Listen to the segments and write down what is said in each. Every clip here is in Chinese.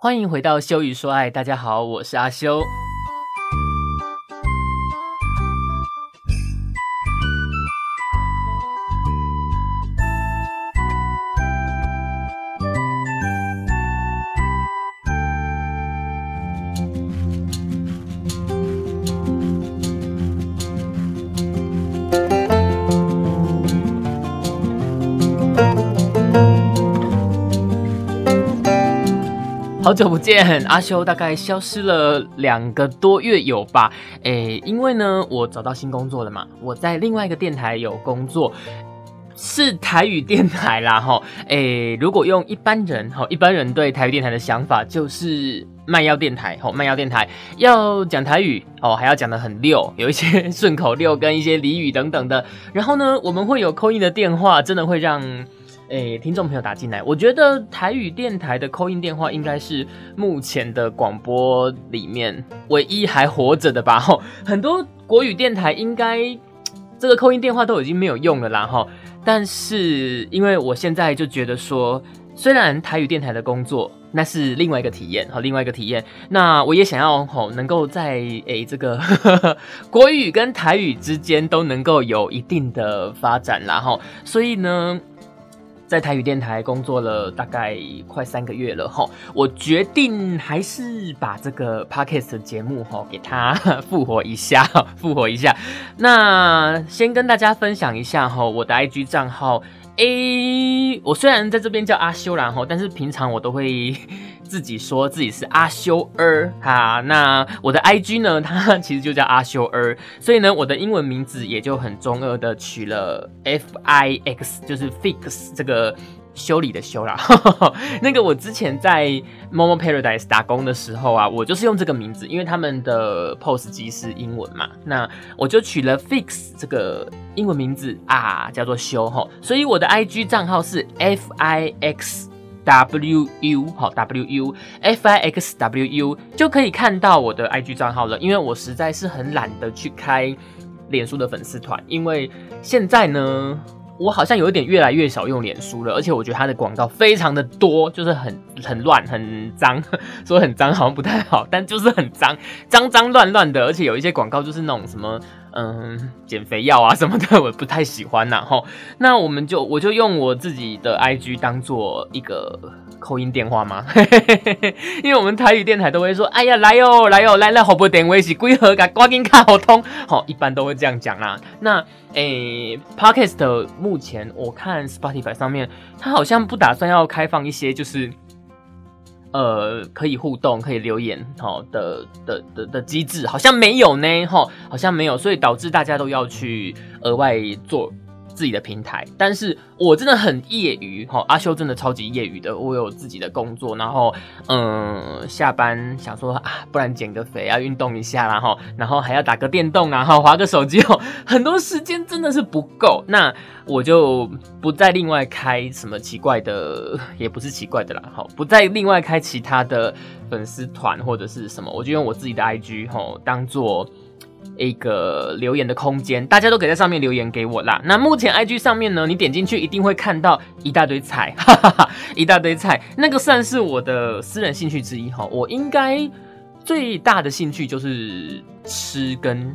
欢迎回到修与说爱，大家好，我是阿修。久不见，阿修大概消失了两个多月有吧？诶，因为呢，我找到新工作了嘛，我在另外一个电台有工作，是台语电台啦，哈。诶，如果用一般人哈，一般人对台语电台的想法就是卖药电台，吼，卖药电台要讲台语哦，还要讲的很溜，有一些顺口溜跟一些俚语等等的。然后呢，我们会有扣印的电话，真的会让。诶，听众朋友打进来，我觉得台语电台的扣音电话应该是目前的广播里面唯一还活着的吧？吼，很多国语电台应该这个扣音电话都已经没有用了啦，哈。但是因为我现在就觉得说，虽然台语电台的工作那是另外一个体验，好，另外一个体验，那我也想要吼能够在诶这个 国语跟台语之间都能够有一定的发展啦，哈。所以呢。在台语电台工作了大概快三个月了哈，我决定还是把这个 podcast 的节目哈给它复活一下，复活一下。那先跟大家分享一下哈，我的 IG 账号。A，我虽然在这边叫阿修然后，但是平常我都会 自己说自己是阿修尔哈。那我的 IG 呢，它其实就叫阿修尔，所以呢，我的英文名字也就很中二的取了 Fix，就是 Fix 这个。修理的修啦，那个我之前在 Momo Paradise 打工的时候啊，我就是用这个名字，因为他们的 POS 机是英文嘛，那我就取了 Fix 这个英文名字啊，叫做修哈，所以我的 IG 账号是 F I X W U 好 W U F I X W U 就可以看到我的 IG 账号了，因为我实在是很懒得去开脸书的粉丝团，因为现在呢。我好像有一点越来越少用脸书了，而且我觉得它的广告非常的多，就是很很乱、很脏，说很脏好像不太好，但就是很脏，脏脏乱乱的，而且有一些广告就是那种什么。嗯，减肥药啊什么的，我不太喜欢呐。吼，那我们就我就用我自己的 IG 当做一个扣音电话吗？因为我们台语电台都会说，哎呀，来哟，来哟，来来，好不点微是归盒噶，挂紧卡好通。好，一般都会这样讲啦。那诶，Podcast 目前我看 Spotify 上面，它好像不打算要开放一些，就是。呃，可以互动、可以留言，好的的的的机制好像没有呢，哈，好像没有，所以导致大家都要去额外做。自己的平台，但是我真的很业余哈，阿修真的超级业余的。我有自己的工作，然后嗯，下班想说啊，不然减个肥啊，运动一下啦哈，然后还要打个电动啊，哈，划个手机哦，很多时间真的是不够。那我就不再另外开什么奇怪的，也不是奇怪的啦，好，不再另外开其他的粉丝团或者是什么，我就用我自己的 IG 哈当做。一个留言的空间，大家都可以在上面留言给我啦。那目前 IG 上面呢，你点进去一定会看到一大堆菜，哈哈哈，一大堆菜，那个算是我的私人兴趣之一哈。我应该最大的兴趣就是吃跟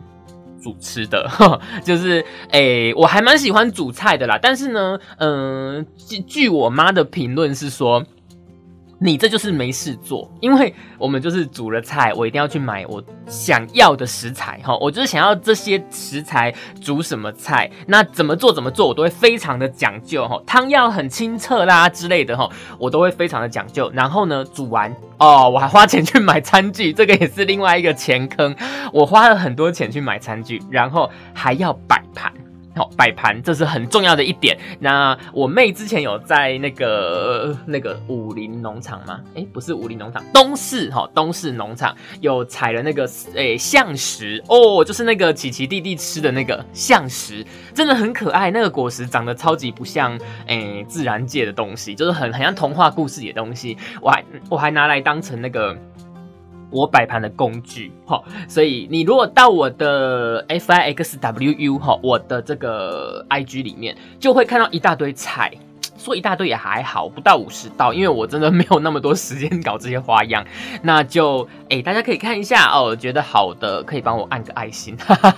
煮吃的，就是诶，我还蛮喜欢煮菜的啦。但是呢，嗯，据据我妈的评论是说。你这就是没事做，因为我们就是煮了菜，我一定要去买我想要的食材哈，我就是想要这些食材煮什么菜，那怎么做怎么做，我都会非常的讲究哈，汤要很清澈啦之类的哈，我都会非常的讲究。然后呢，煮完哦，我还花钱去买餐具，这个也是另外一个钱坑，我花了很多钱去买餐具，然后还要摆盘。好摆盘，这是很重要的一点。那我妹之前有在那个那个武林农场吗？哎，不是武林农场，东市哈，东市农场有采了那个诶橡石哦，就是那个琪琪弟弟吃的那个橡石，真的很可爱。那个果实长得超级不像诶自然界的东西，就是很很像童话故事里的东西。我还我还拿来当成那个。我摆盘的工具，哈，所以你如果到我的 F I X W U 哈，我的这个 I G 里面，就会看到一大堆菜。说一大堆也还好，不到五十道，因为我真的没有那么多时间搞这些花样。那就哎，大家可以看一下哦，觉得好的可以帮我按个爱心。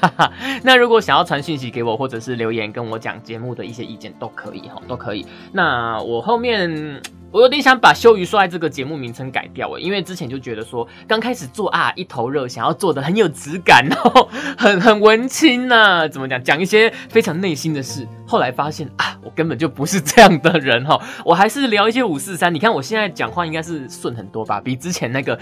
那如果想要传讯息给我，或者是留言跟我讲节目的一些意见，都可以哈，都可以。那我后面。我有点想把“羞于说爱”这个节目名称改掉诶，因为之前就觉得说刚开始做啊一头热，想要做的很有质感哦，很很文青呐，怎么讲讲一些非常内心的事。后来发现啊，我根本就不是这样的人哈，我还是聊一些五四三。你看我现在讲话应该是顺很多吧，比之前那个，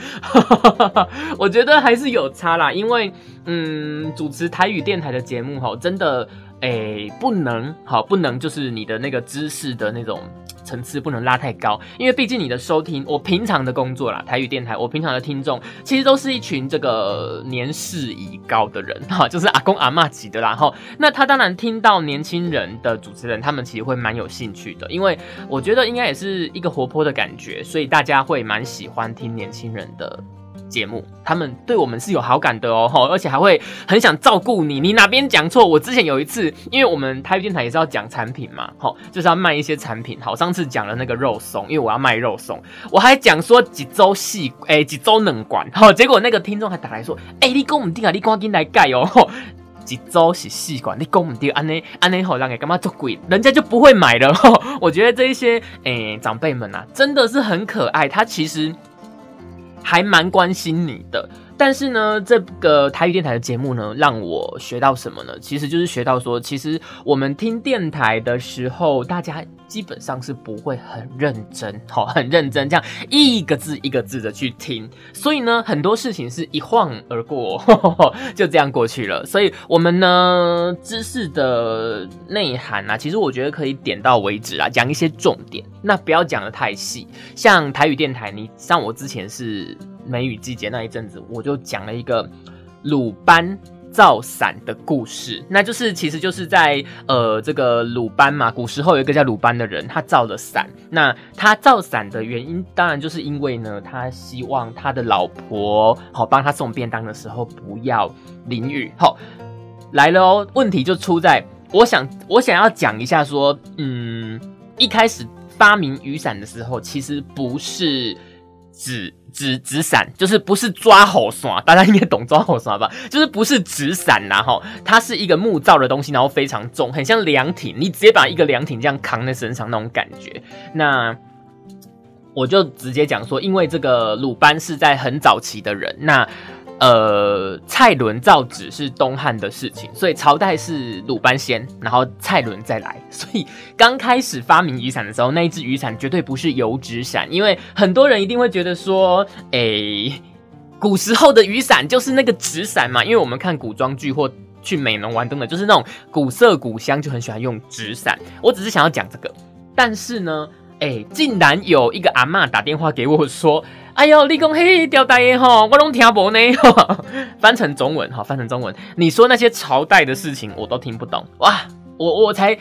我觉得还是有差啦。因为嗯，主持台语电台的节目哈，真的诶不能好不能就是你的那个知识的那种。层次不能拉太高，因为毕竟你的收听，我平常的工作啦，台语电台，我平常的听众其实都是一群这个年事已高的人哈，就是阿公阿妈级的啦哈。那他当然听到年轻人的主持人，他们其实会蛮有兴趣的，因为我觉得应该也是一个活泼的感觉，所以大家会蛮喜欢听年轻人的。节目，他们对我们是有好感的哦，而且还会很想照顾你。你哪边讲错？我之前有一次，因为我们台语电台也是要讲产品嘛，吼，就是要卖一些产品。好，上次讲了那个肉松，因为我要卖肉松，我还讲说几周细，哎，几周冷管，好，结果那个听众还打来说，哎，你跟我们订啊，你赶紧来盖哦，几周是细管，你跟我们订，安尼安尼好让给干嘛做鬼，人家就不会买了。我觉得这一些哎长辈们啊，真的是很可爱，他其实。还蛮关心你的。但是呢，这个台语电台的节目呢，让我学到什么呢？其实就是学到说，其实我们听电台的时候，大家基本上是不会很认真，好，很认真这样一个字一个字的去听。所以呢，很多事情是一晃而过，就这样过去了。所以我们呢，知识的内涵啊，其实我觉得可以点到为止啊，讲一些重点，那不要讲的太细。像台语电台，你像我之前是。梅雨季节那一阵子，我就讲了一个鲁班造伞的故事。那就是其实就是在呃这个鲁班嘛，古时候有一个叫鲁班的人，他造了伞。那他造伞的原因，当然就是因为呢，他希望他的老婆好帮他送便当的时候不要淋雨。好，来了哦，问题就出在，我想我想要讲一下说，嗯，一开始发明雨伞的时候，其实不是。纸纸纸伞就是不是抓猴耍，大家应该懂抓猴耍吧？就是不是纸伞呐，哈，它是一个木造的东西，然后非常重，很像凉亭，你直接把一个凉亭这样扛在身上那种感觉。那我就直接讲说，因为这个鲁班是在很早期的人，那。呃，蔡伦造纸是东汉的事情，所以朝代是鲁班先，然后蔡伦再来。所以刚开始发明雨伞的时候，那一只雨伞绝对不是油纸伞，因为很多人一定会觉得说，哎，古时候的雨伞就是那个纸伞嘛。因为我们看古装剧或去美容玩等等，就是那种古色古香，就很喜欢用纸伞。我只是想要讲这个，但是呢，哎，竟然有一个阿妈打电话给我说。哎呦，你讲嘿吊带耶哈，我拢听不呢。翻成中文哈，翻成中文，你说那些朝代的事情我都听不懂哇！我我才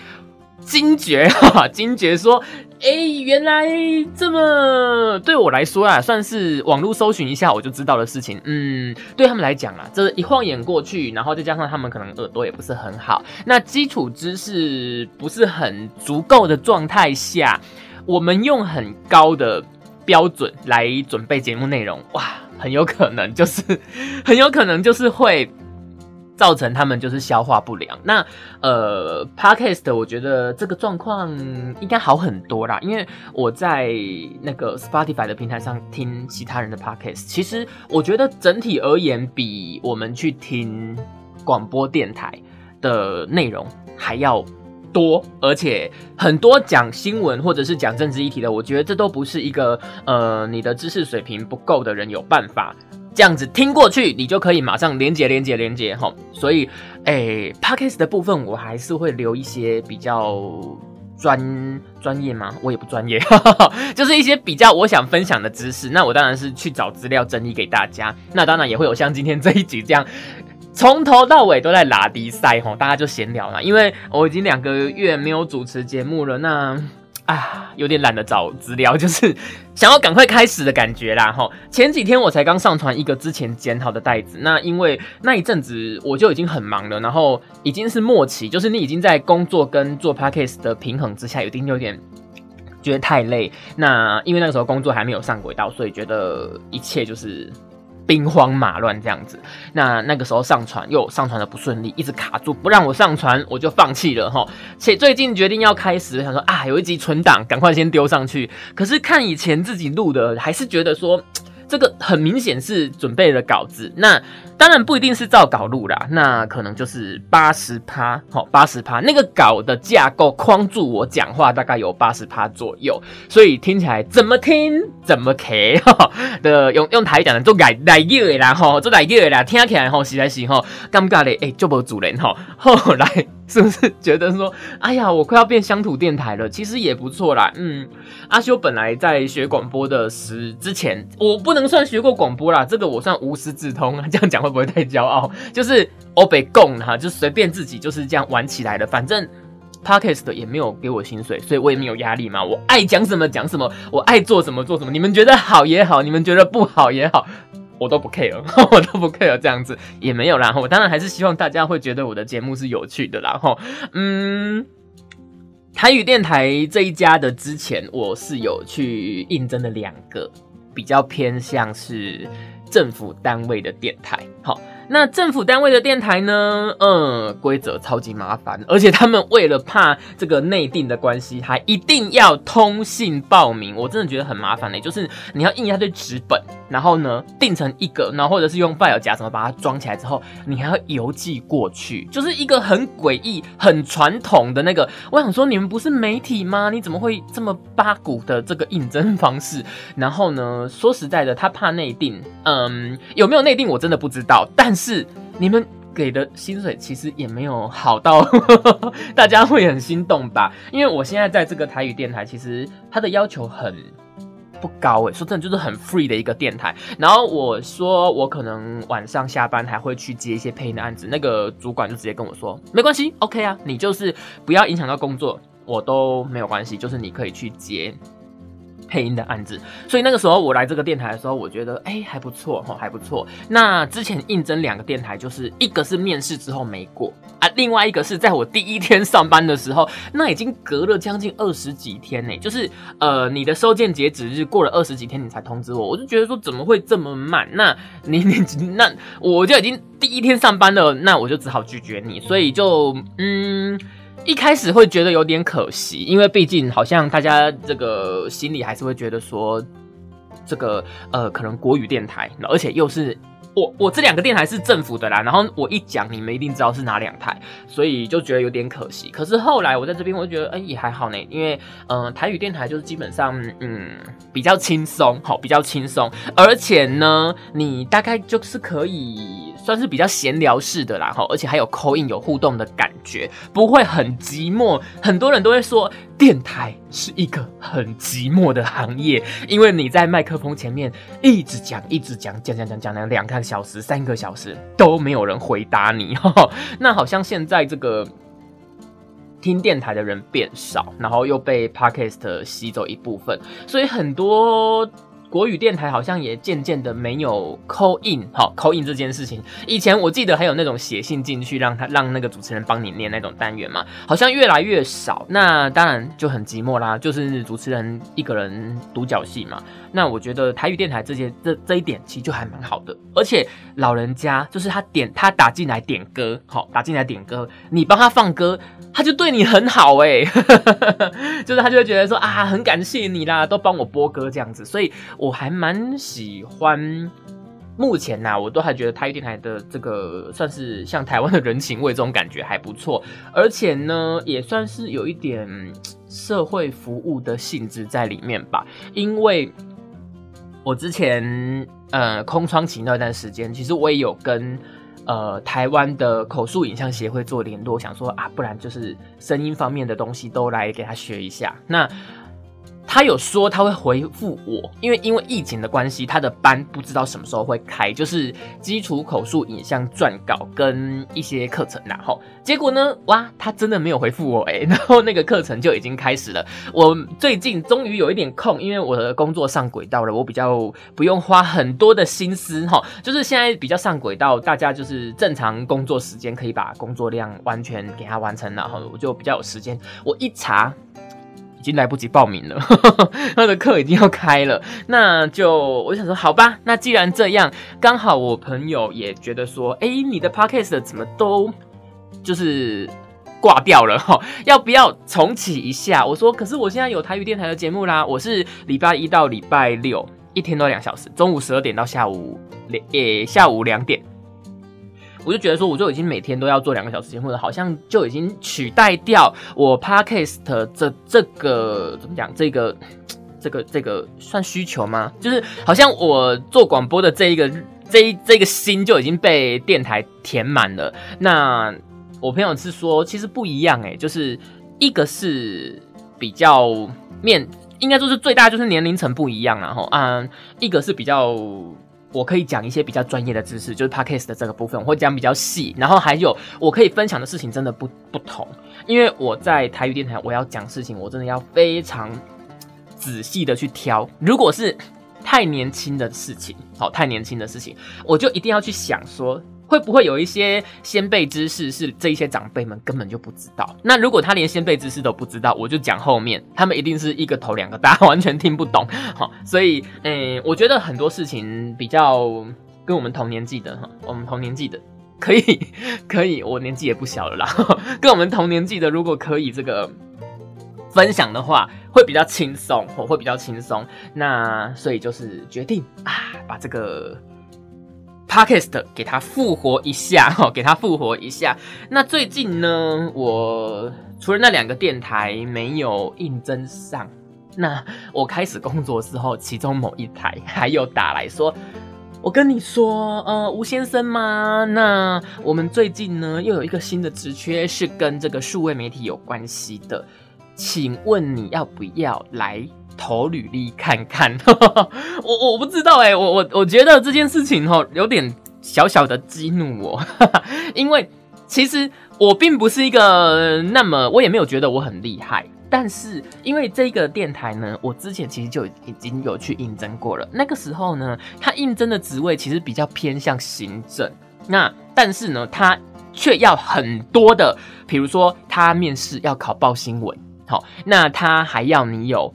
惊觉 哈，惊觉说，哎，原来这么对我来说啊，算是网络搜寻一下我就知道的事情。嗯，对他们来讲啊，这一晃眼过去，然后再加上他们可能耳朵也不是很好，那基础知识不是很足够的状态下，我们用很高的。标准来准备节目内容，哇，很有可能就是，很有可能就是会造成他们就是消化不良。那呃，podcast 我觉得这个状况应该好很多啦，因为我在那个 Spotify 的平台上听其他人的 podcast，其实我觉得整体而言比我们去听广播电台的内容还要。多，而且很多讲新闻或者是讲政治议题的，我觉得这都不是一个呃你的知识水平不够的人有办法这样子听过去，你就可以马上连接连接连接哈。所以，哎，Podcast 的部分我还是会留一些比较专专业吗？我也不专业，就是一些比较我想分享的知识。那我当然是去找资料整理给大家。那当然也会有像今天这一集这样。从头到尾都在拉迪赛吼，大家就闲聊了。因为我已经两个月没有主持节目了，那啊有点懒得找资料，就是想要赶快开始的感觉啦吼。前几天我才刚上传一个之前剪好的袋子，那因为那一阵子我就已经很忙了，然后已经是末期，就是你已经在工作跟做 podcast 的平衡之下，有定有点觉得太累。那因为那个时候工作还没有上轨道，所以觉得一切就是兵荒马乱这样子。那那个时候上传又上传的不顺利，一直卡住不让我上传，我就放弃了哈。且最近决定要开始，想说啊，有一集存档，赶快先丢上去。可是看以前自己录的，还是觉得说。这个很明显是准备了稿子，那当然不一定是照稿录啦，那可能就是八十趴，好八十趴，那个稿的架构框住我讲话大概有八十趴左右，所以听起来怎么听怎么 K 哈的用用台语讲的做来来热的啦吼，做来热的啦，听起来吼实在是吼尴尬嘞，哎就无主人吼，后 来。是不是觉得说，哎呀，我快要变乡土电台了？其实也不错啦。嗯，阿修本来在学广播的时之前，我不能算学过广播啦，这个我算无师自通啊。这样讲会不会太骄傲？就是欧北共哈，就随便自己就是这样玩起来的。反正 podcast 也没有给我薪水，所以我也没有压力嘛。我爱讲什么讲什么，我爱做什么做什么。你们觉得好也好，你们觉得不好也好。我都不 care，我都不 care 这样子也没有啦。我当然还是希望大家会觉得我的节目是有趣的啦。吼，嗯，台语电台这一家的之前我是有去应征的两个比较偏向是政府单位的电台。好。那政府单位的电台呢？嗯，规则超级麻烦，而且他们为了怕这个内定的关系，还一定要通信报名。我真的觉得很麻烦嘞，就是你要印一大堆纸本，然后呢订成一个，然后或者是用 file 夹什么把它装起来之后，你还要邮寄过去，就是一个很诡异、很传统的那个。我想说，你们不是媒体吗？你怎么会这么八股的这个应征方式？然后呢，说实在的，他怕内定，嗯，有没有内定我真的不知道，但。但是你们给的薪水其实也没有好到 大家会很心动吧？因为我现在在这个台语电台，其实它的要求很不高诶，说真的就是很 free 的一个电台。然后我说我可能晚上下班还会去接一些配音的案子，那个主管就直接跟我说没关系，OK 啊，你就是不要影响到工作，我都没有关系，就是你可以去接。配音的案子，所以那个时候我来这个电台的时候，我觉得哎还不错哈，还不错。那之前应征两个电台，就是一个是面试之后没过啊，另外一个是在我第一天上班的时候，那已经隔了将近二十几天呢，就是呃你的收件截止日过了二十几天，你才通知我，我就觉得说怎么会这么慢？那你你那我就已经第一天上班了，那我就只好拒绝你，所以就嗯。一开始会觉得有点可惜，因为毕竟好像大家这个心里还是会觉得说，这个呃可能国语电台，而且又是。我我这两个电台是政府的啦，然后我一讲你们一定知道是哪两台，所以就觉得有点可惜。可是后来我在这边，我就觉得哎也还好呢，因为嗯台语电台就是基本上嗯比较轻松，好比较轻松，而且呢你大概就是可以算是比较闲聊式的啦，哈，而且还有口音有互动的感觉，不会很寂寞。很多人都会说。电台是一个很寂寞的行业，因为你在麦克风前面一直讲、一直讲、讲讲讲讲两两个小时、三个小时都没有人回答你。那好像现在这个听电台的人变少，然后又被 Podcast 吸走一部分，所以很多。国语电台好像也渐渐的没有 call in，好 call in 这件事情。以前我记得还有那种写信进去，让他让那个主持人帮你念那种单元嘛，好像越来越少。那当然就很寂寞啦，就是主持人一个人独角戏嘛。那我觉得台语电台这些这这一点其实就还蛮好的，而且老人家就是他点他打进来点歌，好打进来点歌，你帮他放歌，他就对你很好哎，就是他就会觉得说啊很感谢你啦，都帮我播歌这样子，所以。我还蛮喜欢，目前呐，我都还觉得台语电台的这个算是像台湾的人情味，这种感觉还不错，而且呢，也算是有一点社会服务的性质在里面吧。因为我之前呃空窗期那段时间，其实我也有跟呃台湾的口述影像协会做联络，想说啊，不然就是声音方面的东西都来给他学一下。那他有说他会回复我，因为因为疫情的关系，他的班不知道什么时候会开，就是基础口述影像撰稿跟一些课程，然后结果呢，哇，他真的没有回复我哎，然后那个课程就已经开始了。我最近终于有一点空，因为我的工作上轨道了，我比较不用花很多的心思哈，就是现在比较上轨道，大家就是正常工作时间可以把工作量完全给他完成，然后我就比较有时间。我一查。已经来不及报名了，他的课已经要开了。那就我想说，好吧，那既然这样，刚好我朋友也觉得说，哎，你的 podcast 怎么都就是挂掉了哈？要不要重启一下？我说，可是我现在有台语电台的节目啦，我是礼拜一到礼拜六一天都两小时，中午十二点到下午两诶下午两点。我就觉得说，我就已经每天都要做两个小时节目了，好像就已经取代掉我 podcast 这这个怎么讲？这个这个这个算需求吗？就是好像我做广播的这一个这一这个心就已经被电台填满了。那我朋友是说，其实不一样诶，就是一个是比较面，应该说是最大就是年龄层不一样然后啊，一个是比较。我可以讲一些比较专业的知识，就是 podcast 的这个部分，我会讲比较细。然后还有我可以分享的事情真的不不同，因为我在台语电台，我要讲事情，我真的要非常仔细的去挑。如果是太年轻的事情，好，太年轻的事情，我就一定要去想说。会不会有一些先辈知识是这一些长辈们根本就不知道？那如果他连先辈知识都不知道，我就讲后面，他们一定是一个头两个大，完全听不懂。好，所以，嗯，我觉得很多事情比较跟我们同年纪的哈，我们同年纪的可以可以，我年纪也不小了啦，跟我们同年纪的如果可以这个分享的话，会比较轻松，我会比较轻松。那所以就是决定啊，把这个。Podcast 给它复活一下哈，给它复活一下。那最近呢，我除了那两个电台没有应征上，那我开始工作之后，其中某一台还有打来说：“我跟你说，呃，吴先生吗？那我们最近呢又有一个新的职缺，是跟这个数位媒体有关系的，请问你要不要来？”投履历看看，我我不知道哎，我我我觉得这件事情哈有点小小的激怒我，因为其实我并不是一个那么，我也没有觉得我很厉害，但是因为这个电台呢，我之前其实就已经有去应征过了，那个时候呢，他应征的职位其实比较偏向行政，那但是呢，他却要很多的，比如说他面试要考报新闻，好，那他还要你有。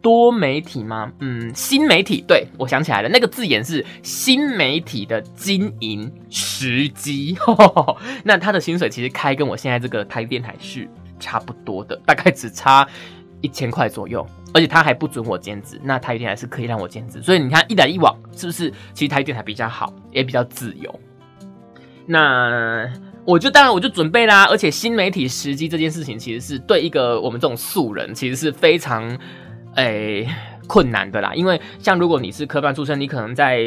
多媒体吗？嗯，新媒体。对我想起来了，那个字眼是新媒体的经营时机。那他的薪水其实开跟我现在这个台电台是差不多的，大概只差一千块左右。而且他还不准我兼职，那台电台是可以让我兼职。所以你看一来一往，是不是？其实台电台比较好，也比较自由。那我就当然我就准备啦。而且新媒体时机这件事情，其实是对一个我们这种素人，其实是非常。诶，困难的啦，因为像如果你是科班出身，你可能在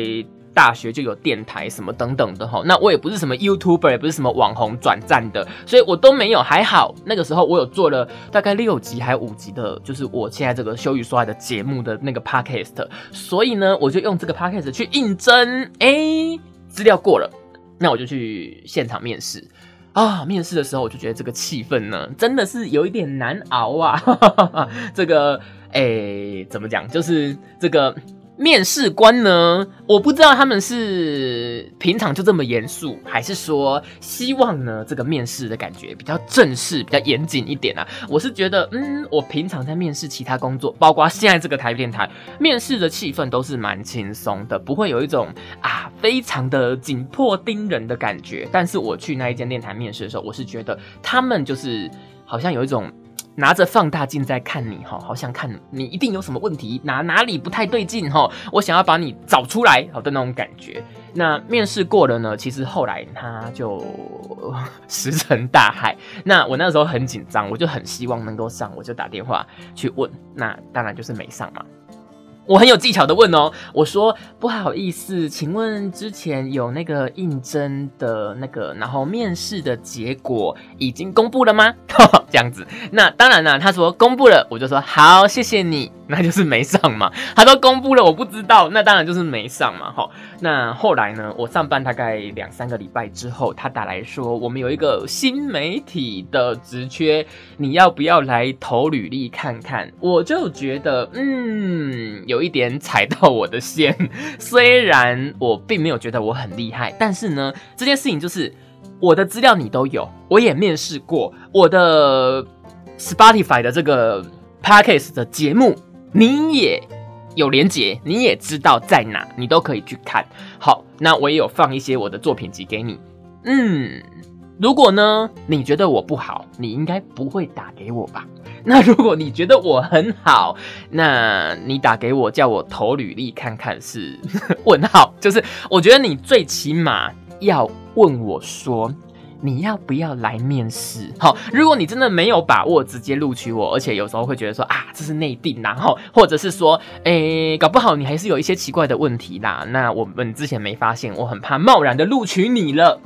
大学就有电台什么等等的哈。那我也不是什么 YouTuber，也不是什么网红转战的，所以我都没有。还好那个时候我有做了大概六集还五集的，就是我现在这个羞于说爱的节目的那个 Podcast，所以呢，我就用这个 Podcast 去应征。诶，资料过了，那我就去现场面试啊。面试的时候我就觉得这个气氛呢，真的是有一点难熬啊。这个。哎，怎么讲？就是这个面试官呢，我不知道他们是平常就这么严肃，还是说希望呢这个面试的感觉比较正式、比较严谨一点啊？我是觉得，嗯，我平常在面试其他工作，包括现在这个台电台面试的气氛都是蛮轻松的，不会有一种啊非常的紧迫盯人的感觉。但是我去那一间电台面试的时候，我是觉得他们就是好像有一种。拿着放大镜在看你哈，好像看你一定有什么问题，哪哪里不太对劲哈，我想要把你找出来好的那种感觉。那面试过了呢，其实后来他就 石沉大海。那我那时候很紧张，我就很希望能够上，我就打电话去问，那当然就是没上嘛。我很有技巧的问哦，我说不好意思，请问之前有那个应征的那个，然后面试的结果已经公布了吗？这样子，那当然了，他说公布了，我就说好，谢谢你。那就是没上嘛，他都公布了，我不知道，那当然就是没上嘛，哈。那后来呢，我上班大概两三个礼拜之后，他打来说，我们有一个新媒体的职缺，你要不要来投履历看看？我就觉得，嗯，有一点踩到我的线。虽然我并没有觉得我很厉害，但是呢，这件事情就是我的资料你都有，我也面试过，我的 Spotify 的这个。Podcast 的节目，你也有连结，你也知道在哪，你都可以去看。好，那我也有放一些我的作品集给你。嗯，如果呢，你觉得我不好，你应该不会打给我吧？那如果你觉得我很好，那你打给我叫我投履历看看是 问号，就是我觉得你最起码要问我说你要不要来面试。好，如果你真的没有把握直接录取我，而且有时候会觉得说啊这是内定，然后或者是说诶搞不好你还是有一些奇怪的问题啦，那我们之前没发现，我很怕贸然的录取你了。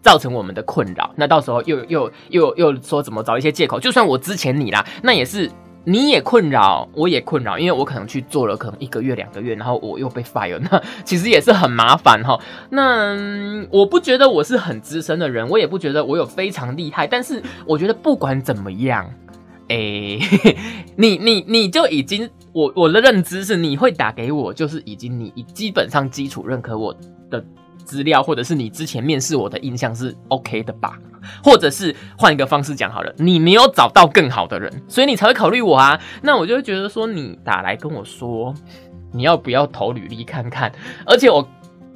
造成我们的困扰，那到时候又又又又说怎么找一些借口？就算我之前你啦，那也是你也困扰，我也困扰，因为我可能去做了可能一个月两个月，然后我又被 fire，那其实也是很麻烦哈。那我不觉得我是很资深的人，我也不觉得我有非常厉害，但是我觉得不管怎么样，哎，你你你就已经我我的认知是你会打给我，就是已经你基本上基础认可我的。资料，或者是你之前面试我的印象是 OK 的吧？或者是换一个方式讲好了，你没有找到更好的人，所以你才会考虑我啊？那我就会觉得说，你打来跟我说你要不要投履历看看，而且我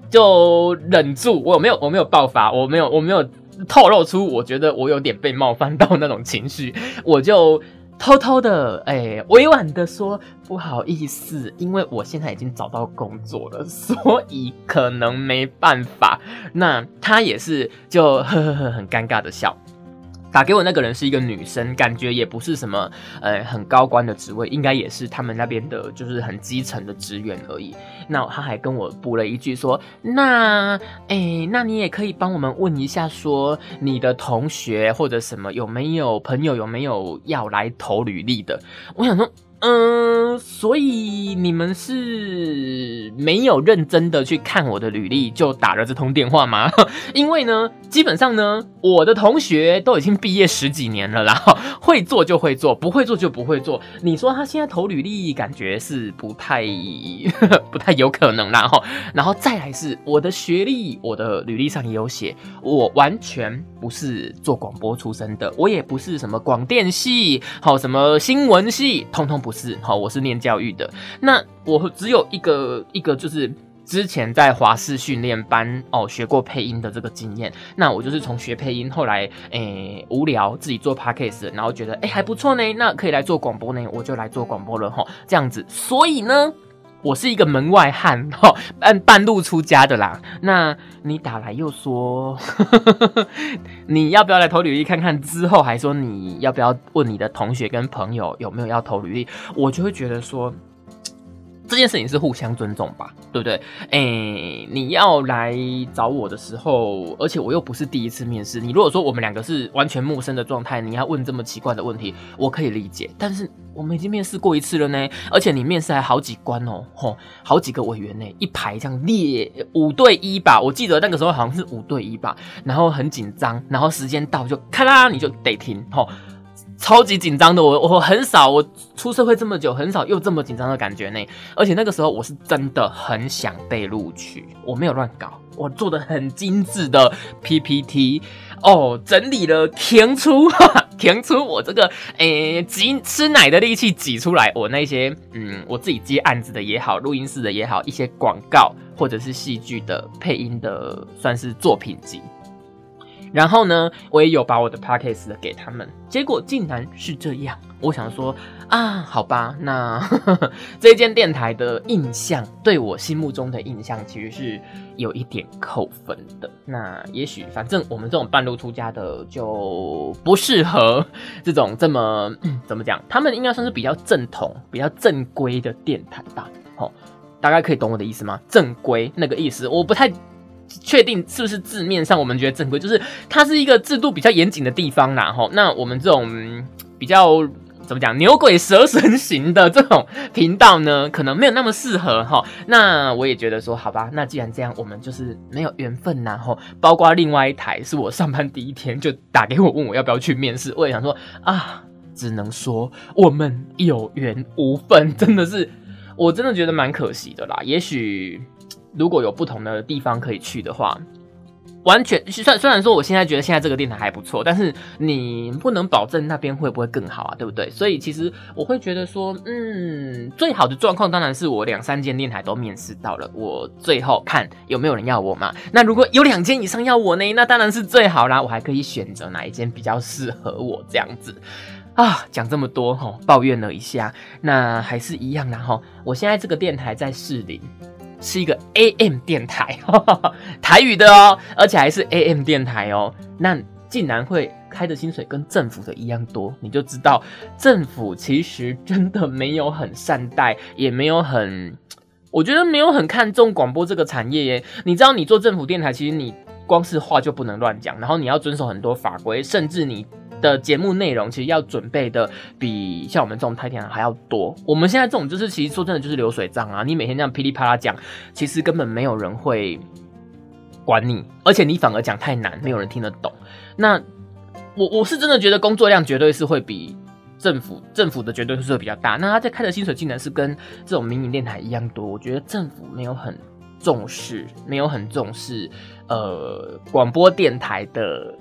就忍住，我没有我没有爆发，我没有我没有透露出我觉得我有点被冒犯到那种情绪，我就。偷偷的，哎，委婉的说不好意思，因为我现在已经找到工作了，所以可能没办法。那他也是就呵呵呵很尴尬的笑。打给我那个人是一个女生，感觉也不是什么呃很高官的职位，应该也是他们那边的，就是很基层的职员而已。那他还跟我补了一句说：“那哎，那你也可以帮我们问一下，说你的同学或者什么有没有朋友有没有要来投履历的？”我想说。嗯，所以你们是没有认真的去看我的履历就打了这通电话吗？因为呢，基本上呢，我的同学都已经毕业十几年了啦，会做就会做，不会做就不会做。你说他现在投履历，感觉是不太 不太有可能啦。哈，然后再来是我的学历，我的履历上也有写，我完全不是做广播出身的，我也不是什么广电系，好什么新闻系，通通不。是好，我是念教育的。那我只有一个一个，就是之前在华视训练班哦学过配音的这个经验。那我就是从学配音，后来诶无聊自己做 podcast，然后觉得诶还不错呢，那可以来做广播呢，我就来做广播了哈。这样子，所以呢。我是一个门外汉，哈，半半路出家的啦。那你打来又说 你要不要来投履历看看？之后还说你要不要问你的同学跟朋友有没有要投履历？我就会觉得说。这件事情是互相尊重吧，对不对？哎，你要来找我的时候，而且我又不是第一次面试。你如果说我们两个是完全陌生的状态，你要问这么奇怪的问题，我可以理解。但是我们已经面试过一次了呢，而且你面试还好几关哦，吼，好几个委员呢，一排这样列五对一吧。我记得那个时候好像是五对一吧，然后很紧张，然后时间到就咔啦，你就得停，吼。超级紧张的，我我很少，我出社会这么久，很少有这么紧张的感觉呢。而且那个时候我是真的很想被录取，我没有乱搞，我做的很精致的 PPT 哦，整理了，填出哈哈 填出我这个诶挤吃奶的力气挤出来，我那些嗯我自己接案子的也好，录音室的也好，一些广告或者是戏剧的配音的，算是作品集。然后呢，我也有把我的 podcast 给他们，结果竟然是这样。我想说啊，好吧，那 这间电台的印象，对我心目中的印象，其实是有一点扣分的。那也许，反正我们这种半路出家的，就不适合这种这么怎么讲？他们应该算是比较正统、比较正规的电台吧？好，大概可以懂我的意思吗？正规那个意思，我不太。确定是不是字面上我们觉得正规，就是它是一个制度比较严谨的地方啦。吼，那我们这种比较怎么讲牛鬼蛇神型的这种频道呢，可能没有那么适合哈。那我也觉得说，好吧，那既然这样，我们就是没有缘分呐。吼，包括另外一台是我上班第一天就打给我问我要不要去面试，我也想说啊，只能说我们有缘无分，真的是，我真的觉得蛮可惜的啦。也许。如果有不同的地方可以去的话，完全虽虽然说我现在觉得现在这个电台还不错，但是你不能保证那边会不会更好啊，对不对？所以其实我会觉得说，嗯，最好的状况当然是我两三间电台都面试到了，我最后看有没有人要我嘛。那如果有两间以上要我呢，那当然是最好啦，我还可以选择哪一间比较适合我这样子啊。讲这么多哈，抱怨了一下，那还是一样的哈。我现在这个电台在士林。是一个 AM 电台，台语的哦，而且还是 AM 电台哦。那竟然会开的薪水跟政府的一样多，你就知道政府其实真的没有很善待，也没有很，我觉得没有很看重广播这个产业耶。你知道，你做政府电台，其实你光是话就不能乱讲，然后你要遵守很多法规，甚至你。的节目内容其实要准备的比像我们这种太田还要多。我们现在这种就是其实说真的就是流水账啊，你每天这样噼里啪啦讲，其实根本没有人会管你，而且你反而讲太难，没有人听得懂。那我我是真的觉得工作量绝对是会比政府政府的绝对是会比较大。那他在开的薪水竟然是跟这种民营电台一样多，我觉得政府没有很重视，没有很重视呃广播电台的。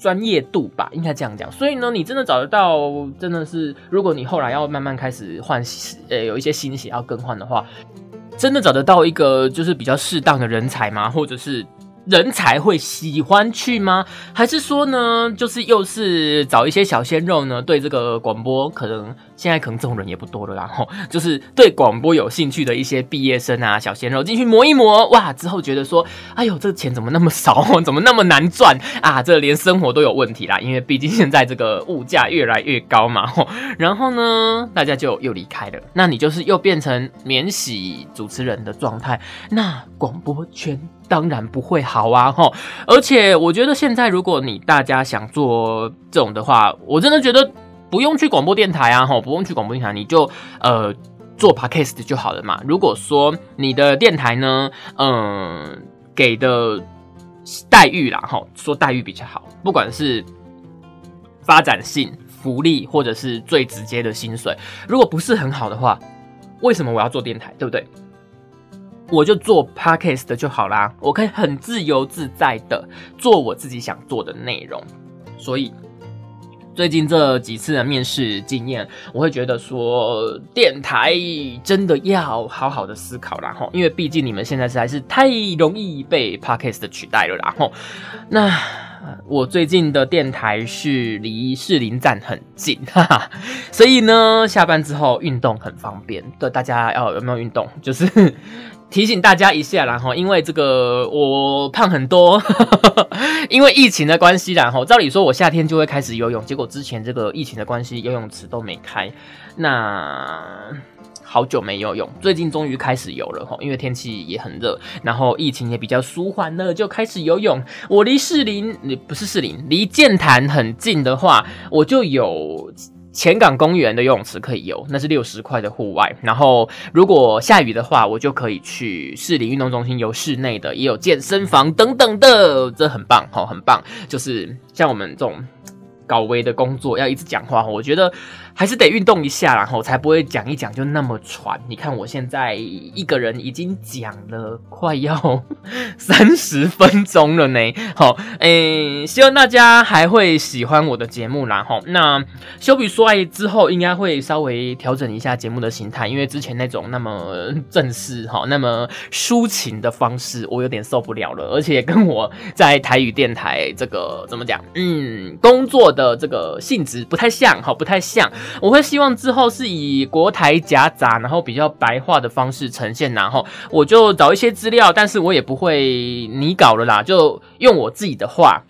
专业度吧，应该这样讲。所以呢，你真的找得到，真的是，如果你后来要慢慢开始换，呃，有一些新鞋要更换的话，真的找得到一个就是比较适当的人才吗？或者是？人才会喜欢去吗？还是说呢，就是又是找一些小鲜肉呢？对这个广播，可能现在可能这种人也不多了。然后就是对广播有兴趣的一些毕业生啊，小鲜肉进去磨一磨，哇，之后觉得说，哎呦，这钱怎么那么少，怎么那么难赚啊？这连生活都有问题啦，因为毕竟现在这个物价越来越高嘛。然后呢，大家就又离开了，那你就是又变成免洗主持人的状态，那广播圈。当然不会好啊，哈！而且我觉得现在，如果你大家想做这种的话，我真的觉得不用去广播电台啊，哈，不用去广播电台，你就呃做 podcast 就好了嘛。如果说你的电台呢，嗯，给的待遇啦，哈，说待遇比较好，不管是发展性、福利，或者是最直接的薪水，如果不是很好的话，为什么我要做电台，对不对？我就做 podcast 的就好啦，我可以很自由自在的做我自己想做的内容。所以最近这几次的面试经验，我会觉得说电台真的要好好的思考然后，因为毕竟你们现在实在是太容易被 podcast 取代了然后。那我最近的电台是离士林站很近，哈哈，所以呢下班之后运动很方便。对大家要有没有运动？就是。提醒大家一下，然后因为这个我胖很多，因为疫情的关系，然后照理说我夏天就会开始游泳，结果之前这个疫情的关系，游泳池都没开，那好久没游泳，最近终于开始游了哈，因为天气也很热，然后疫情也比较舒缓了，就开始游泳。我离士林，不是士林，离剑潭很近的话，我就有。前港公园的游泳池可以游，那是六十块的户外。然后如果下雨的话，我就可以去市里运动中心游室内的，也有健身房等等的，这很棒，哦，很棒。就是像我们这种。高危的工作要一直讲话，我觉得还是得运动一下，然后才不会讲一讲就那么喘。你看我现在一个人已经讲了快要 三十分钟了呢。好，诶，希望大家还会喜欢我的节目然后那修比说爱之后，应该会稍微调整一下节目的形态，因为之前那种那么正式哈、那么抒情的方式，我有点受不了了。而且跟我在台语电台这个怎么讲，嗯，工作的。这个性质不太像，好，不太像。我会希望之后是以国台夹杂，然后比较白话的方式呈现，然后我就找一些资料，但是我也不会拟稿了啦，就用我自己的话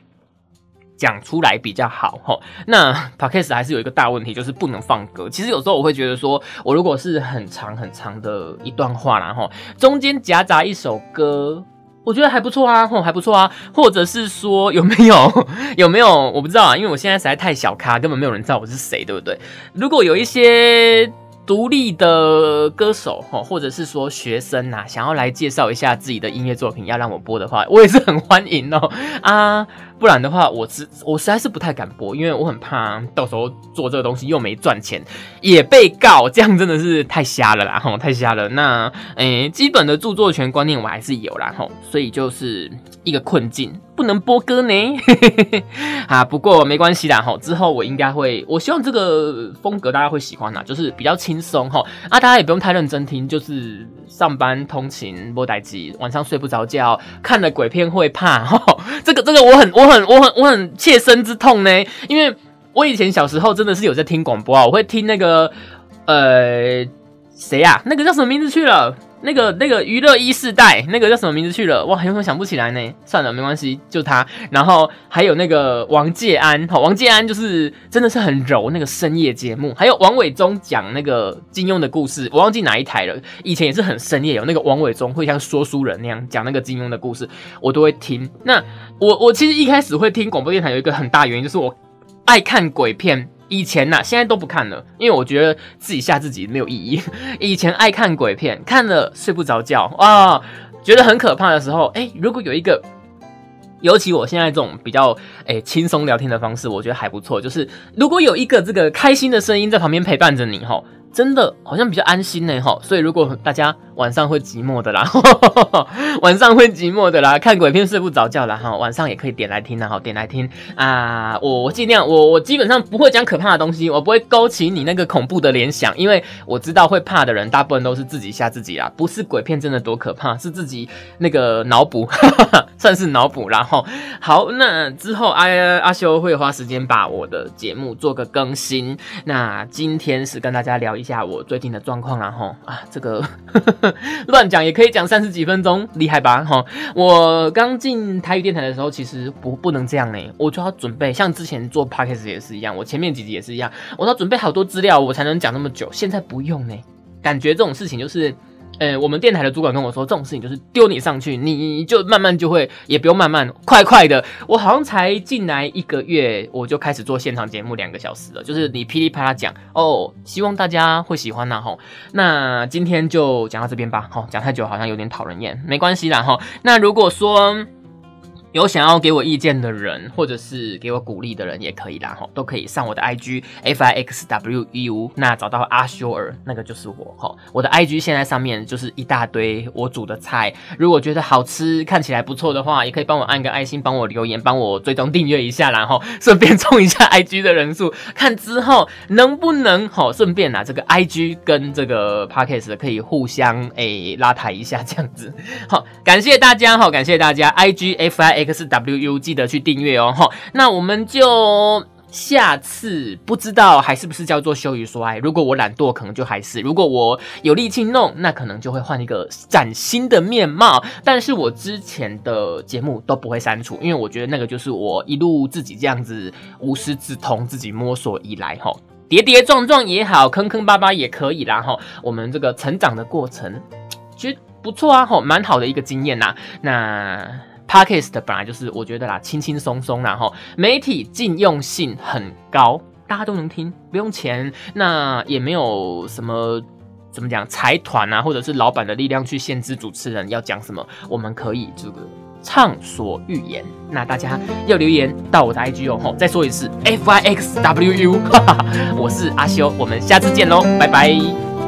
讲出来比较好。哈，那 podcast 还是有一个大问题，就是不能放歌。其实有时候我会觉得说，我如果是很长很长的一段话，然后中间夹杂一首歌。我觉得还不错啊，哦还不错啊，或者是说有没有 有没有我不知道啊，因为我现在实在太小咖，根本没有人知道我是谁，对不对？如果有一些独立的歌手哈，或者是说学生呐，想要来介绍一下自己的音乐作品，要让我播的话，我也是很欢迎哦啊。不然的话，我实我实在是不太敢播，因为我很怕到时候做这个东西又没赚钱，也被告，这样真的是太瞎了啦，吼，太瞎了。那诶，基本的著作权观念我还是有啦，吼，所以就是一个困境，不能播歌呢。啊，不过没关系啦，吼，之后我应该会，我希望这个风格大家会喜欢啦，就是比较轻松，吼，啊，大家也不用太认真听，就是上班通勤播待机，晚上睡不着觉，看了鬼片会怕，吼，这个这个我很我。很我很我很切身之痛呢，因为我以前小时候真的是有在听广播啊，我会听那个呃谁呀？那个叫什么名字去了？那个那个娱乐一世代，那个叫什么名字去了？哇，有点想不起来呢。算了，没关系，就他。然后还有那个王介安，好，王介安就是真的是很柔那个深夜节目。还有王伟忠讲那个金庸的故事，我忘记哪一台了。以前也是很深夜，有那个王伟忠会像说书人那样讲那个金庸的故事，我都会听。那我我其实一开始会听广播电台有一个很大原因，就是我爱看鬼片。以前呐，现在都不看了，因为我觉得自己吓自己没有意义。以前爱看鬼片，看了睡不着觉啊，觉得很可怕的时候，哎，如果有一个，尤其我现在这种比较哎轻松聊天的方式，我觉得还不错。就是如果有一个这个开心的声音在旁边陪伴着你，哈。真的好像比较安心呢，哈，所以如果大家晚上会寂寞的啦，晚上会寂寞的啦，看鬼片睡不着觉啦，哈，晚上也可以点来听啦，哈，点来听啊，我我尽量，我我基本上不会讲可怕的东西，我不会勾起你那个恐怖的联想，因为我知道会怕的人大部分都是自己吓自己啦，不是鬼片真的多可怕，是自己那个脑补，算是脑补，然后好，那之后阿阿修会花时间把我的节目做个更新，那今天是跟大家聊。一下我最近的状况然后啊，这个 乱讲也可以讲三十几分钟，厉害吧？哈，我刚进台语电台的时候，其实不不能这样呢，我就要准备，像之前做 podcast 也是一样，我前面几集也是一样，我要准备好多资料，我才能讲那么久。现在不用呢，感觉这种事情就是。呃，我们电台的主管跟我说，这种事情就是丢你上去，你就慢慢就会，也不用慢慢，快快的。我好像才进来一个月，我就开始做现场节目两个小时了，就是你噼里啪啦讲哦，希望大家会喜欢呐吼。那今天就讲到这边吧，吼，讲太久好像有点讨人厌，没关系啦吼。那如果说。有想要给我意见的人，或者是给我鼓励的人，也可以啦，哈，都可以上我的 I G F I X W U，那找到阿修尔，那个就是我，哈，我的 I G 现在上面就是一大堆我煮的菜，如果觉得好吃，看起来不错的话，也可以帮我按个爱心，帮我留言，帮我追踪订阅一下，然后顺便 冲一下 I G 的人数，看之后能不能，哈，顺便拿这个 I G 跟这个 Podcast 可以互相诶拉抬一下，这样子，好，感谢大家，哈，感谢大家，I G F I。X W U 记得去订阅哦哈，那我们就下次不知道还是不是叫做羞于说爱。如果我懒惰，可能就还是；如果我有力气弄，那可能就会换一个崭新的面貌。但是我之前的节目都不会删除，因为我觉得那个就是我一路自己这样子无师自通，自己摸索以来哈，跌跌撞撞也好，坑坑巴巴也可以啦哈。我们这个成长的过程其实不错啊哈，蛮好的一个经验呐。那。Podcast 本来就是我觉得啦，轻轻松松，然后媒体禁用性很高，大家都能听，不用钱，那也没有什么怎么讲财团啊，或者是老板的力量去限制主持人要讲什么，我们可以这个畅所欲言。那大家要留言到我的 IG 哦，吼再说一次 F I X W U，哈哈我是阿修，我们下次见喽，拜拜。